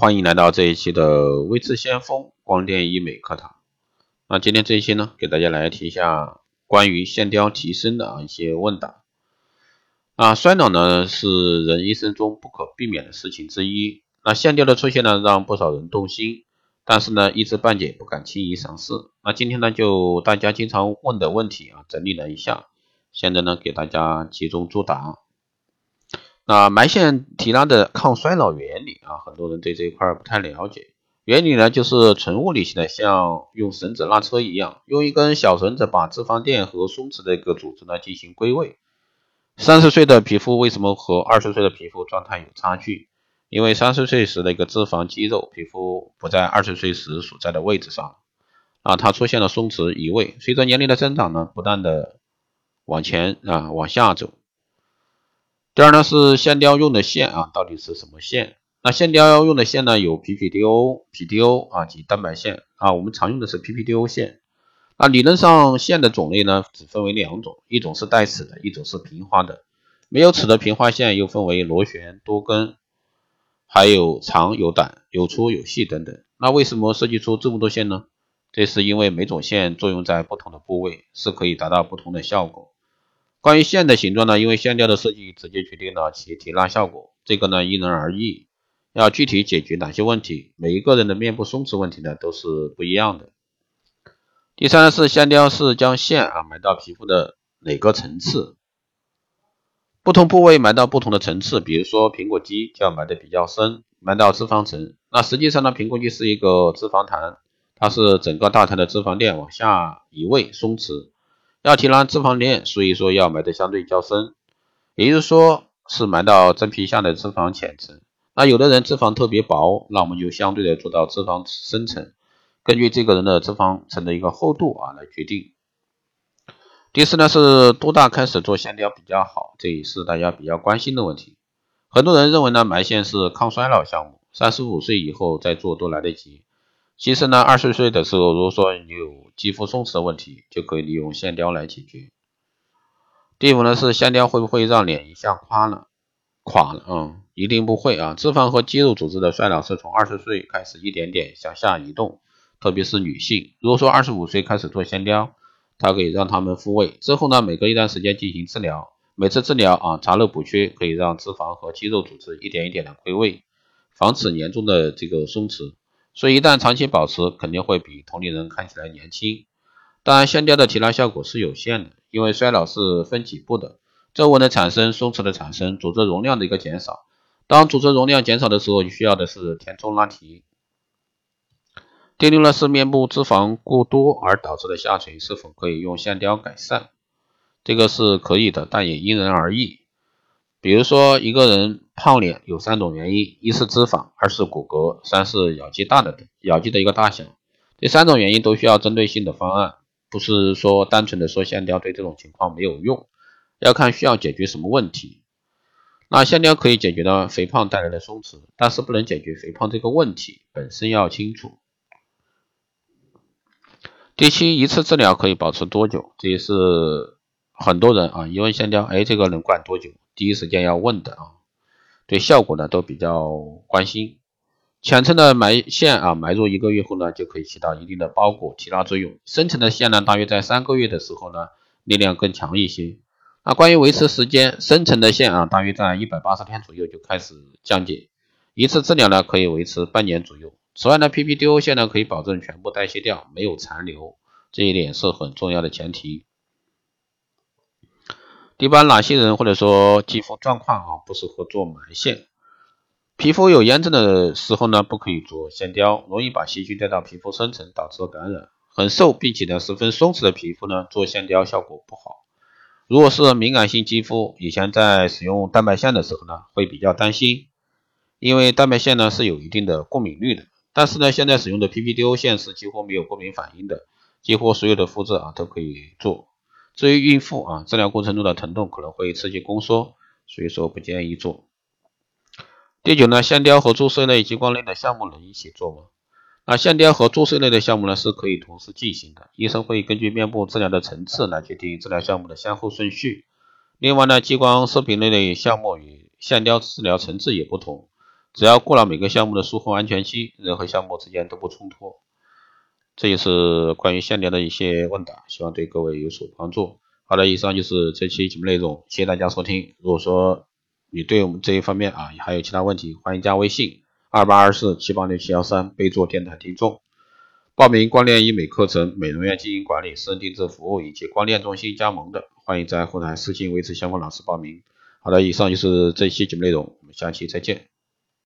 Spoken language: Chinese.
欢迎来到这一期的微智先锋光电医美课堂。那今天这一期呢，给大家来提一下关于线雕提升的啊一些问答。啊，衰老呢是人一生中不可避免的事情之一。那线雕的出现呢，让不少人动心，但是呢，一知半解，不敢轻易尝试。那今天呢，就大家经常问的问题啊，整理了一下，现在呢，给大家集中作答。那埋线提拉的抗衰老原理啊，很多人对这一块不太了解。原理呢，就是纯物理性的，像用绳子拉车一样，用一根小绳子把脂肪垫和松弛的一个组织呢进行归位。三十岁的皮肤为什么和二十岁的皮肤状态有差距？因为三十岁时的一个脂肪、肌肉、皮肤不在二十岁时所在的位置上，啊，它出现了松弛移位。随着年龄的增长呢，不断的往前啊往下走。第二呢是线雕用的线啊，到底是什么线？那线雕用的线呢有 PPDO、PDO 啊及蛋白线啊，我们常用的是 PPDO 线。那理论上线的种类呢只分为两种，一种是带齿的，一种是平滑的。没有齿的平滑线又分为螺旋、多根，还有长有短、有粗有细等等。那为什么设计出这么多线呢？这是因为每种线作用在不同的部位，是可以达到不同的效果。关于线的形状呢，因为线雕的设计直接决定了其提拉效果，这个呢因人而异，要具体解决哪些问题，每一个人的面部松弛问题呢都是不一样的。第三是线雕是将线啊埋到皮肤的哪个层次？不同部位埋到不同的层次，比如说苹果肌就要埋的比较深，埋到脂肪层。那实际上呢，苹果肌是一个脂肪弹，它是整个大腿的脂肪垫往下移位松弛。要提拉脂肪链，所以说要埋的相对较深，也就是说是埋到真皮下的脂肪浅层。那有的人脂肪特别薄，那我们就相对的做到脂肪深层，根据这个人的脂肪层的一个厚度啊来决定。第四呢是多大开始做线雕比较好，这也是大家比较关心的问题。很多人认为呢埋线是抗衰老项目，三十五岁以后再做都来得及。其实呢，二十岁的时候，如果说你有肌肤松弛的问题，就可以利用线雕来解决。第五呢是线雕会不会让脸一下垮了？垮了，嗯，一定不会啊。脂肪和肌肉组织的衰老是从二十岁开始一点点向下移动，特别是女性。如果说二十五岁开始做线雕，它可以让他们复位，之后呢，每隔一段时间进行治疗，每次治疗啊，查漏补缺，可以让脂肪和肌肉组织一点一点的归位，防止严重的这个松弛。所以一旦长期保持，肯定会比同龄人看起来年轻。当然，线雕的提拉效果是有限的，因为衰老是分几步的：皱纹的产生、松弛的产生、组织容量的一个减少。当组织容量减少的时候，你需要的是填充拉提。第六呢是面部脂肪过多而导致的下垂，是否可以用线雕改善？这个是可以的，但也因人而异。比如说，一个人胖脸有三种原因：一是脂肪，二是骨骼，三是咬肌大的咬肌的一个大小。这三种原因都需要针对性的方案，不是说单纯的说线雕对这种情况没有用，要看需要解决什么问题。那线雕可以解决到肥胖带来的松弛，但是不能解决肥胖这个问题本身要清楚。第七，一次治疗可以保持多久？这也是很多人啊一问线雕，哎，这个能管多久？第一时间要问的啊，对效果呢都比较关心。浅层的埋线啊，埋入一个月后呢，就可以起到一定的包裹提拉作用。深层的线呢，大约在三个月的时候呢，力量更强一些。那关于维持时间，深层的线啊，大约在一百八十天左右就开始降解。一次治疗呢，可以维持半年左右。此外呢，PPDO 线呢，可以保证全部代谢掉，没有残留，这一点是很重要的前提。一般哪些人或者说肌肤状况啊不适合做埋线？皮肤有炎症的时候呢，不可以做线雕，容易把细菌带到皮肤深层，导致感染。很瘦并且呢十分松弛的皮肤呢，做线雕效果不好。如果是敏感性肌肤，以前在使用蛋白线的时候呢，会比较担心，因为蛋白线呢是有一定的过敏率的。但是呢，现在使用的 PPDO 线是几乎没有过敏反应的，几乎所有的肤质啊都可以做。至于孕妇啊，治疗过程中的疼痛可能会刺激宫缩，所以说不建议做。第九呢，线雕和注射类、激光类的项目能一起做吗？那线雕和注射类的项目呢是可以同时进行的，医生会根据面部治疗的层次来决定治疗项目的先后顺序。另外呢，激光射频类的项目与线雕治疗层次也不同，只要过了每个项目的术后安全期，任何项目之间都不冲突。这也是关于线条的一些问答，希望对各位有所帮助。好的，以上就是这期节目内容，谢谢大家收听。如果说你对我们这一方面啊还有其他问题，欢迎加微信二八二四七八六七幺三，备注电台听众。报名光电医美课程、美容院经营管理、私人定制服务以及光电中心加盟的，欢迎在后台私信维持相关老师报名。好的，以上就是这期节目内容，我们下期再见。